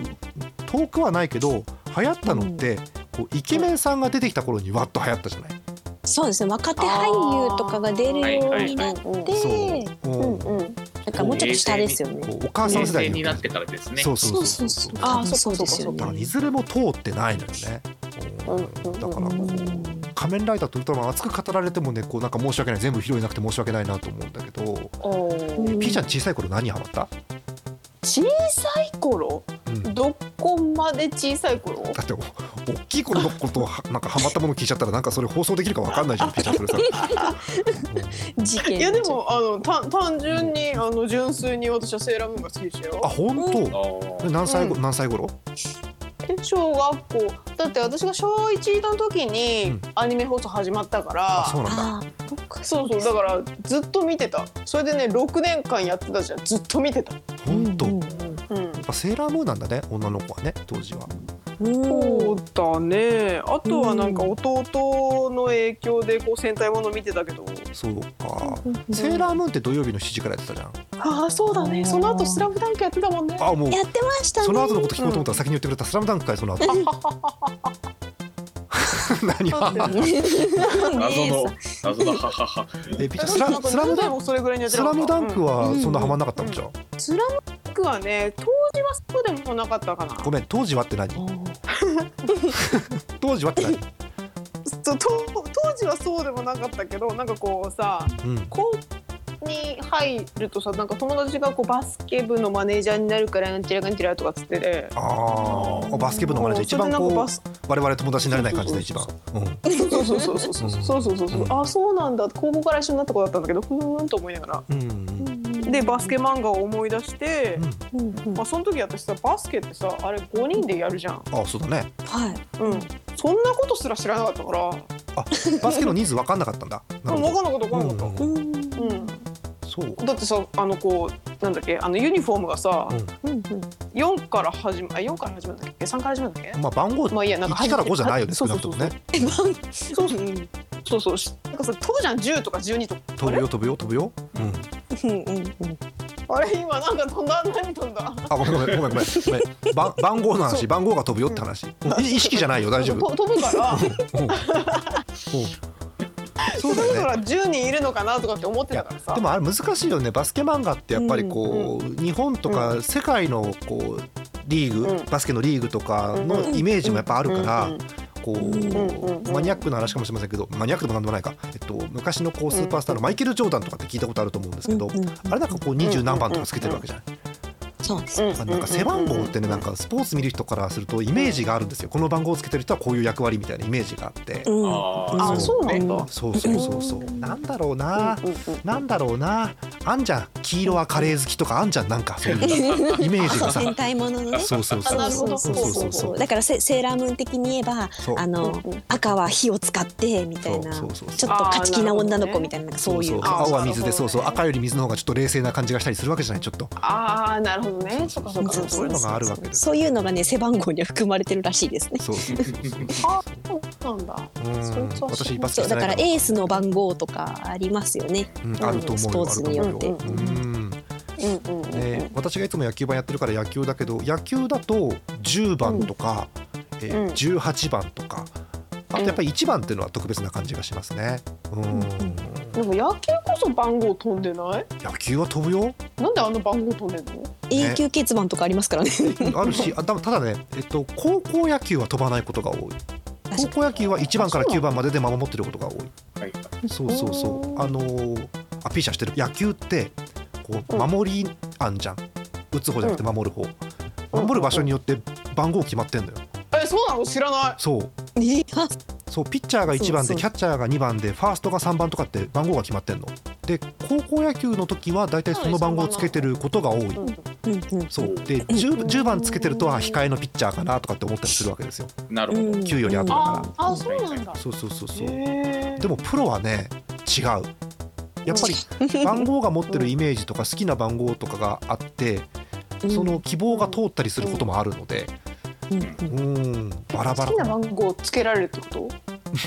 遠くはないけど流行ったのって、こうイケメンさんが出てきた頃にわっと流行ったじゃない、そうですね。若手俳優とかが出るようになって、そう、うんうん。うんなんかもうちょっと下ですよね。お母さん平世代になってからですね。そうそうそそううそううそそう。そっか。そうですよだからいね。ずれも通ってないのよね、だからこう仮面ライダーとウルトラマン熱く語られてもねこうなんか申し訳ない。全部拾えなくて申し訳ないなと思うんだけど、ピーちゃん小さい頃何ハマった、小さい頃？うん、どこまで小さい頃？だってお大きい頃のことをはなんかハマったもの聞いちゃったらなんかそれ放送できるかわかんないじゃん。いやでもあのた単純にあの純粋に私はセーラームーンが好きでしたあよ。本当、あーで何歳ご、うん。何歳頃？え小学校。だって私が小一の時うにん。アニメ放送始まったから、あそうなんだそうそうだからずっと見てた。それでね6年間やってたじゃんずっと見てた。本当、うんやうん。っぱセーラームーンなんだね女の子はね当時はうんそうだね。あとはなんか弟の影響でこう戦隊もの見てたけど。そうか、セーラームーンって土曜日の7時からやってたじゃんああそうだね。その後スラムダンクやってたもんね。あもうやってましたね。その後のこと聞こうと思ったら先に言ってくれた「スラムダンクかい <laughs> <laughs> その後何は謎の？謎のハハハ。<laughs> えピッチャースラムダンもそれぐらいにやっクスてなかったラムダンクはそんなハマんなかったのじゃ？んスラムダンクはね当時はそうでもなかったかな。ごめん当時はって何？<laughs> 当時はって何？当時はそうでもなかったけどなんかこうさうん。高校に入るとさなんか友達がこうバスケ部のマネージャーになるからなんちゃらかんちゃらとかっつってて。あーバスケ部のマネージャー一番こうそれでなんかバス我々友達になれない感じで一番。うん。そうそうそうそうそう。そうそうそうそううん。あそうなんだ。高校から一緒になった子だったんだけどふーんと思いながら。うん。でバスケ漫画を思い出して、まあ、その時私さバスケってさあれ5人でやるじゃん。あそうだね。はい。うん。そんなことすら知らなかったから。あバスケの人数分かんなかったんだ。分かんなかった分かんなかった、うんうん。うん。そうだってさあのこうなんだっけあのユニフォームがさ、うんうんうん。4から始まあ4から始まるんだっけ？3から始まるんだっけ？まあ番号まあいいやなんか1から5じゃないよね少そうそうそうなくともね。そうそうう。ん。そうそう。しなんかさ飛ぶじゃん。10とか12とか。飛ぶよ飛ぶよ飛ぶよ。うん。うんうんうん。あれ今なんか飛んだ？何飛んだ？あごめんごめんごめんごめん。番番号の話。番号が飛ぶよって話。意識じゃないよ大丈夫。と飛ぶからそうだよね。だから10人いるのかなとかって思ってたからさ。でもあれ難しいよね。バスケ漫画ってやっぱりこう、日本とか世界のこうリーグ、うん。バスケのリーグとかのイメージもやっぱあるから、うん。うん。こう、ん。うん。マニアックな話かもしれませんけどマニアックでもなんでもないか、えっと、昔のこうスーパースターのマイケル・ジョーダンとかって聞いたことあると思うんですけど、うん。うん。あれなんかこう二十何番とかつけてるわけじゃない、そうです。うんなんか背番号ってねなんかスポーツ見る人からするとイメージがあるんですよ。この番号をつけてる人はこういう役割みたいなイメージがあって、うん。あそうなんだそうそうそう。そうなんだろうな、うんうんなんだろうな。あんじゃん黄色はカレー好きとかあんじゃんなんかそういう <laughs> イメージがさ。戦隊もののね。そうそうそうそうそうそう。そうだからセセーラームーン的に言えばそう。あの赤は火を使ってみたいなちょっそうそうそう。と勝ち気な女の子みたいなそういう青は水でそうそう。赤より水の方がちょっと冷静な感じがしたりするわけじゃないちょっと。ああなるほどねそっかそっかそう。そういうのがあるわけですそういうのがね背番号には含まれてるらしいですね。そうあそうなんだ。うん。私バスケそうだからえエースの番号とかありますよね。うん、あると思うよ。スポーツによって。うん。うん。うん。うん。ね、私がいつも野球盤やってるから野球だけど野球だと10番とか、えーうん。18番とか。あとやっぱり1番っていうのは特別な感じがしますね。うんでも野球こそ番号飛んでない？野球は飛ぶよ。なんであの番号飛んでんの？永久欠番とかありますからね。あるしあたただね、えっと、高校野球は飛ばないことが多い。高校野球は1番から9番までで守ってることが多い。はい。そうそうそう。あのーあピーちゃんしてる。野球ってこう守りあんじゃん。打つ方じゃなくて守る方。守る場所によって番号決まってんだよ。えそうなの？知らない。そう。いやそうピッチャーが1番でキャッチャーが2番でファーストが3番とかって番号が決まってんの。で高校野球の時は大体その番号をつけてることが多い。そう。で 10, 10番つけてるとは控えのピッチャーかなとかって思ったりするわけですよ。なるほど。9より後だかああそうなんだ。らそうそうそうそう。でもプロはね違う。やっぱり <laughs> 番号が持ってるイメージとか好きな番号とかがあってその希望が通ったりすることもあるのでうんうん。うん。バラバ好きなラ番号をつけられるってこと？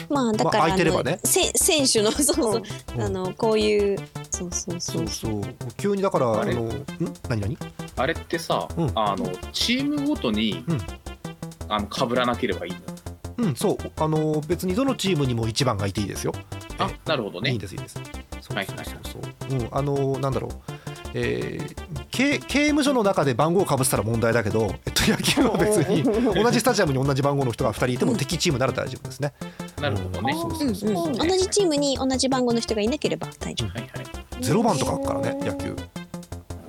まあだから、まあ空いてればね。選手の <laughs> そうそう、うん。あのこういうそうそうそそううそう。急にだからああれのん？何何？あれってさ、うん。あのチームごとに、うん。あの被らなければいいんだ。うんそう。あの別にどのチームにも1番がいていいですよ。あ、なるほどね。いいん。ですいいんです。そうはいそうそう。そううんあのなんだろう。えー刑刑務所の中で番号をかぶせたら問題だけど、えっと、<laughs> 野球は別に <laughs> 同じスタジアムに同じ番号の人が2人いても敵チームなら大丈夫ですね。なるほどね。同じチームに同じ番号の人がいなければ大丈いはい。ゼロ番とかあるからね野球。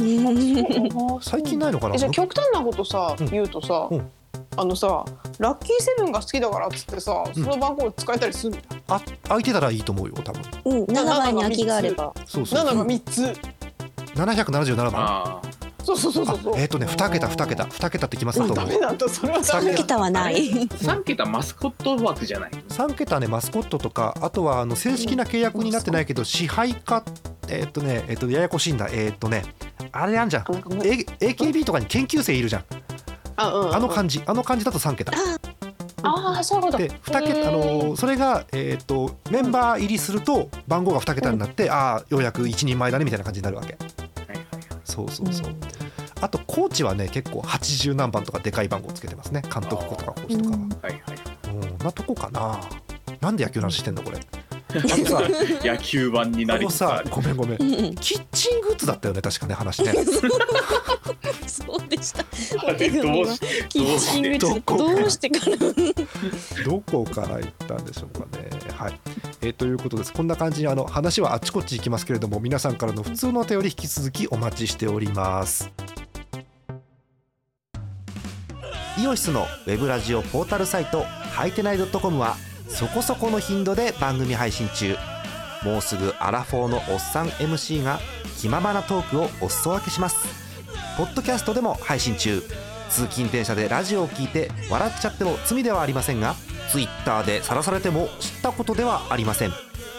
夫。最近ないのかな？えじゃあ極端なことさ、うん。言うとさ、うん。あのさラッキーセブンが好きだからっつってさ、その番号使えたりするの？あ空いてたらいいと思うよ多分。うん、7番に空きがあれば。そうそう7が3つ777番？あそうそうそうそうそう。あえっ、とね2桁2桁2桁ってきますだと思う？ダメだそれはダメだ。桁はない。あ、三桁マスコット枠じゃない？3桁ねマスコットとかあとはあの正式な契約になってないけど支配下えっ、とねえっ、とややこしいんだ。えっ、とねあれあんじゃん。う A- AKB とかに研究生いるじゃん。あ,、うん、あの感じ。あの感じだと3桁。ああそういうこと。で2桁あのそれが、えー、とメンバー入りすると番号が2桁になって、ああようやく一人前だねみたいな感じになるわけそうそうそう、あとコーチはね結構80何番とかでかい番号つけてますね。監督とかコーチとかは。はいはい。うん。なとこかな。なんで野球の話してんのこれ。<laughs> 野球版になりさ。ごめんごめん。うんうん。キッチングッズだったよね確かね話ね。そうでした。あれどうしキッチングどこどうしてから？どこから行ったんでしょうかね。はい、えーということです。こんな感じにあの話はあっちこっち行きますけれども、皆さんからの普通のお便り引き続きお待ちしております。イオシスのウェブラジオポータルサイトハイテナイドットコムはそこそこの頻度で番組配信中。もうすぐアラフォーのおっさん MC が気ままなトークをお裾分けします。ポッドキャストでも配信中。通勤電車でラジオを聞いて笑っちゃっても罪ではありませんが Twitter で晒されても知ったことではありません。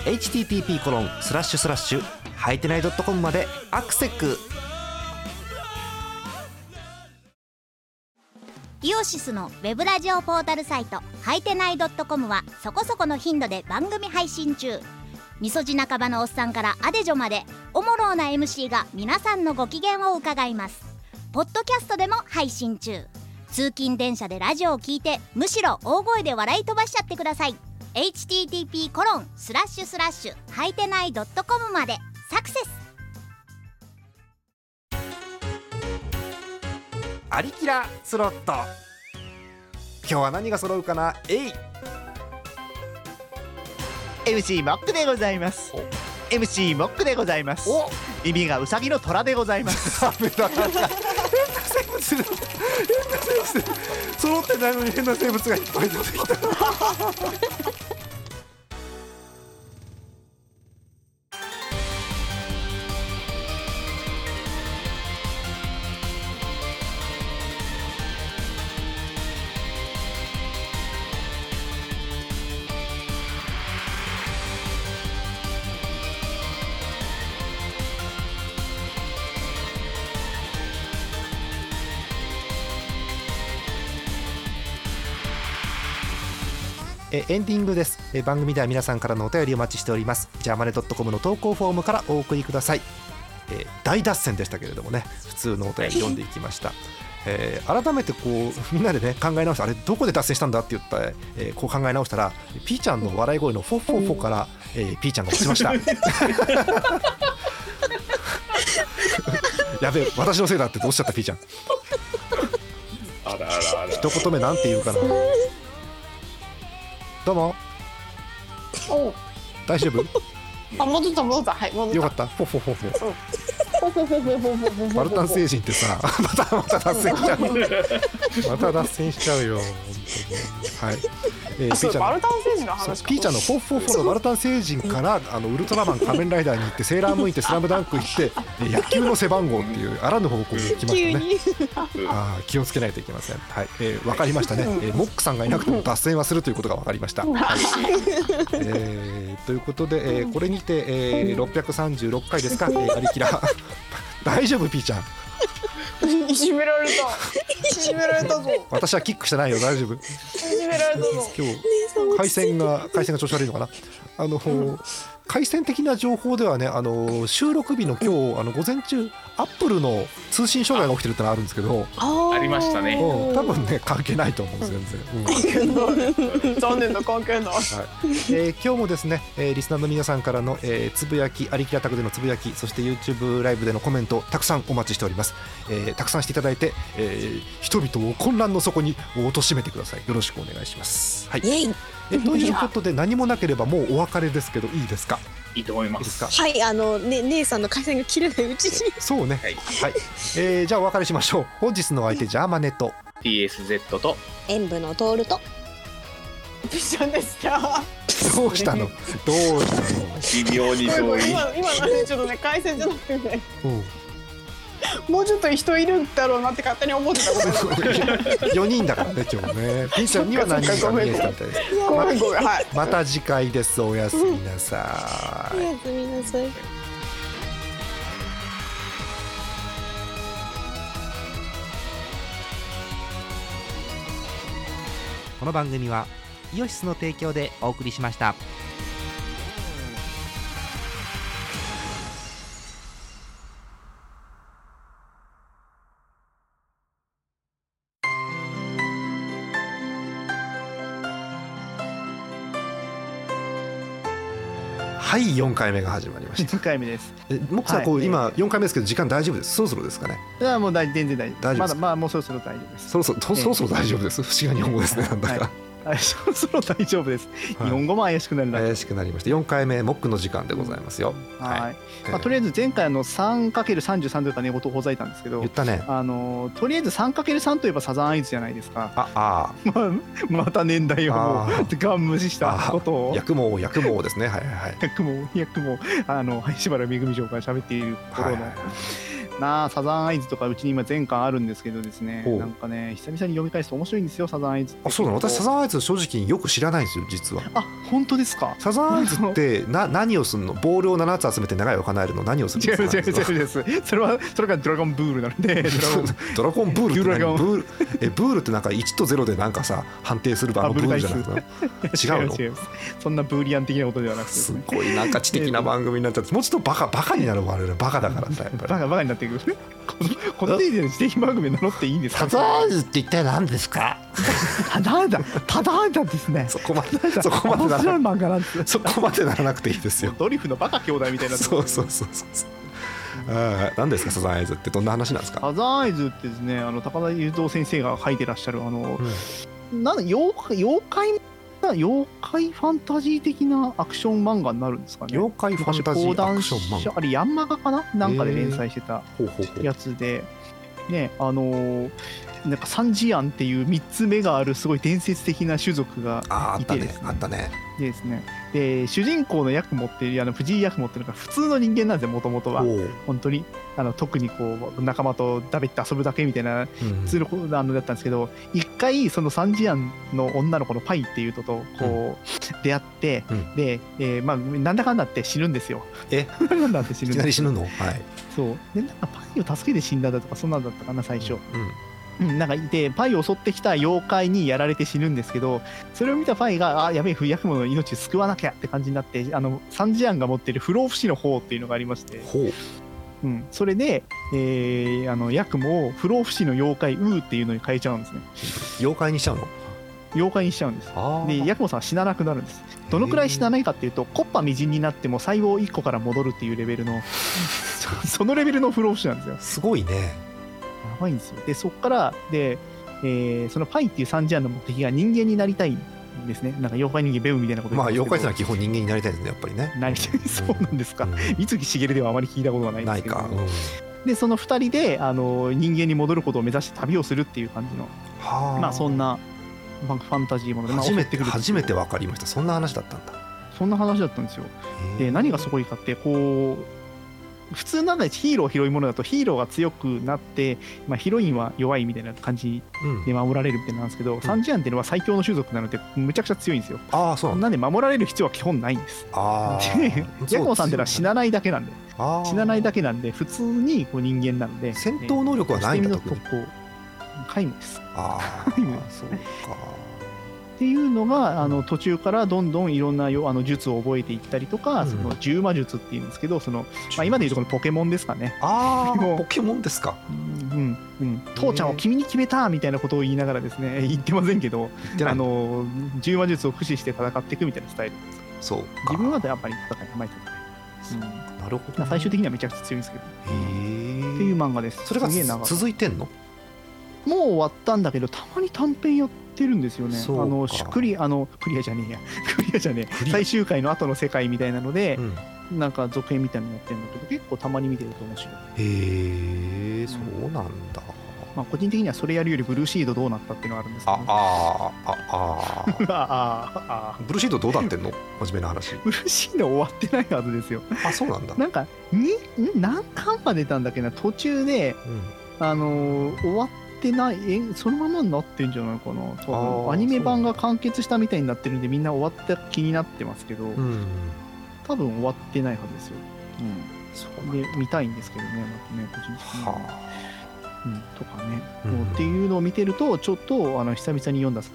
http コロンスラッシュスラッシュはいてない .com までアクセックイオシスのウェブラジオポータルサイト「はいてない .com」はそこそこの頻度で番組配信中。みそじ半ばのおっさんからアデジョまでおもろうな MC が皆さんのご機嫌を伺います。ポッドキャストでも配信中。通勤電車でラジオを聞いてむしろ大声で笑い飛ばしちゃってください。http コロンスラッシュスラッシュはいてない .com までサクセス。アリキラスロット。今日は何が揃うかな？えい MC モックでございます MC モックでございます。お。耳がウサギの虎でございます。ダメだ変な生物変な生物揃ってないのに変な生物がいっぱい出てきたえエンディングです。え番組では皆さんからのお便りお待ちしております。ジャーマネドットコムの投稿フォームからお送りください、えー大脱線でしたけれどもね。普通のお便り読んでいきました。えー改めてこうみんなでね考え直してあれどこで脱線したんだって言った、えーこう考え直したらピーちゃんの笑い声のフォッフォッフォから、えーピーちゃんが落ちました。<laughs> やべえ私のせいだってどうしちゃったピーちゃん。あらあらあら。一言目なんて言うかなどうも。お。大丈夫？<laughs> あ戻った戻った。はい戻った。よかった。フォフォフォフォバルタン星人ってさ <laughs> またまた脱線しちゃうまた脱線しちゃうよはい、えー、ピちゃん。バルタン星時の話かピーちゃんのフォッフォッフォのバルタン星人からあのウルトラマン仮面ライダーに行ってセーラームーン行ってスラムダンク行ってえ野球の背番号っていうあらぬ方向に行きましたね。<laughs> あー気をつけないといけません。はい、えー、わかりましたね、えー。モックさんがいなくても脱線はするということがわかりました。はい、<laughs> えーということで、えーこれにて、えー、636回ですか、<laughs> えー、アリキラ大丈夫ピーちゃんいじめられた。いじめられたぞ。い私はキックしてないよ。大丈夫。じめられたぞ。今日回線が回線が調子悪いのかな。あの、回線的な情報ではねあの収録日の今日あの午前中アップルの通信障害が起きてるってのがあるんですけど、ありましたね。うん、多分ね関係ないと思うんです全然、うん。<laughs> 残念な関係な。いはい。えー今日もですね、えーリスナーの皆さんからの、えーつぶやきありきらたくでのつぶやきそして YouTube ライブでのコメントたくさんお待ちしております、えーたくさんしていただいて、えー人々を混乱の底に貶めてください。よろしくお願いします。はい。イエイ。えということで何もなければもうお別れですけどいいですか？いいと思いまいいですはいあのね姉さんの回線が切れないうちに。そうね。はい。はい、えーじゃあお別れしましょう。本日のお相手ジャーマネと。TSZ と。演舞のトールと。でしたどうしたの？<laughs> どうした微妙に遠い <laughs> 今今のねちょっとね回線じゃなくてね。の、うんもうちょっと人いるんだろうなって勝手に思ってたごめんなさい4人だからね今日ねピンちゃんには何人か見えてたみたいですごめんごめんはい。また次回です。おやすみなさい。おやすみなさい。この番組はイオシスの提供でお送りしましたはい4回目が始まりました。2回目です。えもくさんこう、はい今4回目ですけど時間大丈夫です？そろそろですかね？いやもう大全然大丈夫大丈夫ですまだまあもうそろそろ大丈夫です。そろそろとそろそろ大丈夫です？不思議な日本語ですねなんだか、はいはいそろそろ大丈夫です。はい。日本語も怪しくなるな怪しくなりました。4回目モックの時間でございますよ。はい、い。まあ、とりあえず前回あの 3×33 というか寝言をほざいたんですけど言ったね。あのとりあえず 3×3 といえばサザンアイズじゃないですか。ああ <laughs> まあまた年代をもあ。うガン無視したことを。薬毛薬毛ですね。はいはいはい。役も役もあの林原めぐみ城から喋っている頃の、はいなあサザンアイズとかうちに今全巻あるんですけどですね。なんかね久々に読み返すと面白いんですよサザンアイズあそうなの？私サンザンアイズ正直よく知らないんですよ実は。あ本当ですか？サザンアイズって <laughs> な何をするの？ボールを7つ集めて願いを叶えるの？何をする違うの違う違う違うです。それはそれがドラゴンブールなので <laughs> <laughs> ドラゴン。ブールって何？ブールえブールってなんか1と0でなんかさ判定する場のブールじゃなくて。違うの？違う違うそんなブーリアン的なことではなくて。ですごいなんか知的な番組になっちゃってもうちょっとバカバカになるもんあれバカだからさやっぱり。バカバカになっていくこのこの時点で知的番組名乗っていいんですか？サザンアイズって一体何ですか？ただ。だただだですね。そこまでそこまでなら漫画なそこまでならなくていいですよ。ドリフのバカ兄弟みたいなそうそうそう。そう何ですか？サザンアイズってどんな話なんですか？サザンアイズってですねあの高田雄三先生が書いてらっしゃるあの、なんだ妖怪妖怪妖怪ファンタジー的なアクション漫画になるんですかね。妖怪ファンタジーアクション漫画。あれヤンマガかな？なんかで連載してたやつで。ねあのーなんかサンジアンっていう3つ目があるすごい伝説的な種族があーあったね。いてですね。あったね。でですね。で主人公の役持ってるあの藤井役持ってるのが普通の人間なんですよもともとは本当に。あの特にこう仲間とだべって遊ぶだけみたいなうん普通の子あのだったんですけど一回そのサンジアンの女の子のパイっていう人とこう出会って、うん。で、えーまあなんだかんだって死ぬんですよ。え？<laughs> なんだって死いぬんですきなり死ぬの？はい。そう。でなんかパイを助けて死んだだとかそんなんだったかな最初。うんうん、なんかいてパイを襲ってきた妖怪にやられて死ぬんですけどそれを見たパイがあやべえ不役者の命救わなきゃって感じになってあのサンジアンが持ってる不老不死の方っていうのがありまして、ほう。うん、それで、えー、あのヤクモを不老不死の妖怪ウーっていうのに変えちゃうんですね。妖怪にしちゃうの？妖怪にしちゃうんです。あでヤクモさんは死ななくなるんです。どのくらい死なないかっていうとコッパみじんになっても細胞1個から戻るっていうレベルの <laughs> そ <laughs> そのレベルの不老不死なんですよ。すごいねやばいんですよ。でそっからで、えーそのパイっていうサンジアンの目的が人間になりたいんですね。なんか妖怪人間ベウみたいなことまあ妖怪っての言は基本人間になりたいですねやっぱりね。なりたい。そうなんですか、うん。三木しげるではあまり聞いたことがないんですけど。ないか、うん、でその2人であの人間に戻ることを目指して旅をするっていう感じのはあ。まあそんなまあファンタジーもので、まあ、初めて初めて分かりました。そんな話だったんだ。そんな話だったんですよ。で何がすごいかってこう普通なんかヒーロー広いものだとヒーローが強くなって、まあ、ヒロインは弱いみたいな感じうん。で守られるみたいなんですけど、サンジアンっていうのは最強の種族なのでむちゃくちゃ強いんですよ。ああそうなんで守られる必要は基本ないんです。ああ。でヤコウさんっていうのは死なないだけなんで。死なないだけなんで普通にこう人間なんで戦闘能力はないんだの特に特攻皆無です。ああそうかっていうのがあの途中からどんどんいろんなよあの術を覚えていったりとか、うん。その獣魔術っていうんですけどその、まあ、今でいうとこのポケモンですかね。ああポケモンですか。うんうん、父ちゃんを君に決めたみたいなことを言いながらですね言ってませんけどあの獣魔術を駆使して戦っていくみたいなスタイル。そうか。自分はやっぱり戦いあまり戦い、うん。なるほどまあ最終的にはめちゃくちゃ強いんですけど。へえっていう漫画です。それが続いてんの？もう終わったんだけどたまに短編やってってるんですよね。あのクリあのクリアじゃねえや。<laughs> クリアじゃねえ。最終回の後の世界みたいなので、うん、なんか続編みたいになってるんだけど結構たまに見てると面白い。へえそうなんだ。まあ、個人的にはそれやるよりブルーシードどうなったっていうのはあるんですけど、ね、ああああ。あ <laughs> ブルーシードどうなってんの？真面目な話。<laughs> ブルーシード終わってないはずですよ。あそうなんだ。なんかに何巻まで出たんだっけな？途中で、うん、あの、終わってないえそのままになってんじゃないかな多分。アニメ版が完結したみたいになってるんでみんな終わった気になってますけど、うん。多分終わってないはずですよ、そううん、で見たいんですけどねまたね個人的には、はうん、とかね、うん。っていうのを見てるとちょっとあの久々に読んだサ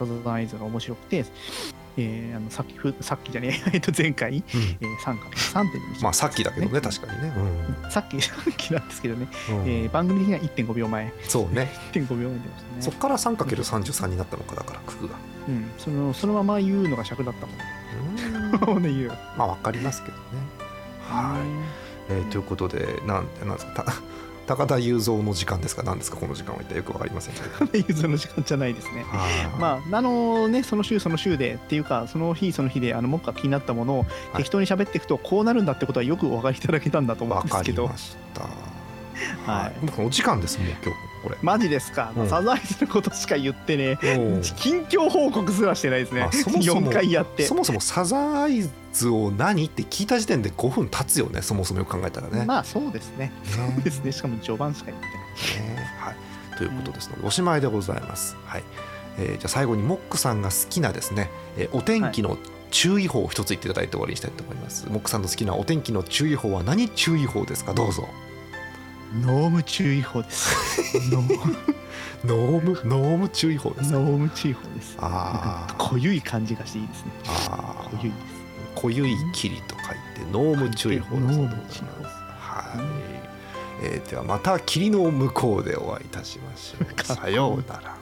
ザンアイズが面白くて、えーあのさっきふさっきじゃねえ <laughs> えっと前回、あうん。えー、3か3点にしまあさっきだけどね確かにね。さっき <laughs> さっきなんですけどね、うん。うんえー番組的には1.5秒前。そうね。1.5秒前でしたね。そっから 3×33 になったのかだから九九が。うん、そのそのまま言うのが尺だったもんうん。<laughs> ね言うまあわかりますけどね。はい、えーということでなんなんですかた高田雄三の時間ですか？何ですか？この時間は一体よくわかりませんけど。あ、ゆずの時間じゃないですね。はい。まあ、あのね、その週その週でっていうか、その日その日で、あの、目下気になったものを適当に喋っていくと、こうなるんだってことはよくお分かりいただけたんだと思うんですけど。ま、した。はい。僕お時間ですもん今日。これマジですか、うん。サザンアイズのことしか言ってね、う。ん近況報告すらしてないですね。あそもそも4回やって。そ。もそもサザンを何って聞いた時点で5分経つよねそもそもよく考えたらね。まあ、そうですね。ねそうですね。しかも序盤しか言ってない。ねはい、ということですのでおしまいでございます。はいえーじゃあ最後にモックさんが好きなですね、えーお天気の注意報を一つ言っていただいて終わりにしたいと思います。モックさんの好きなお天気の注意報は何注意報ですか？どうぞ。濃霧注意報です。<laughs> ノーノーム？ノーム注意報ですか？ノーム注意報です。あー濃ゆい感じがしていいですね。あー濃ゆいです。濃ゆい霧と書いてノーム注意報だそうでございます。報はい。えーではまた霧の向こうでお会いいたしましょう。<laughs> さようなら。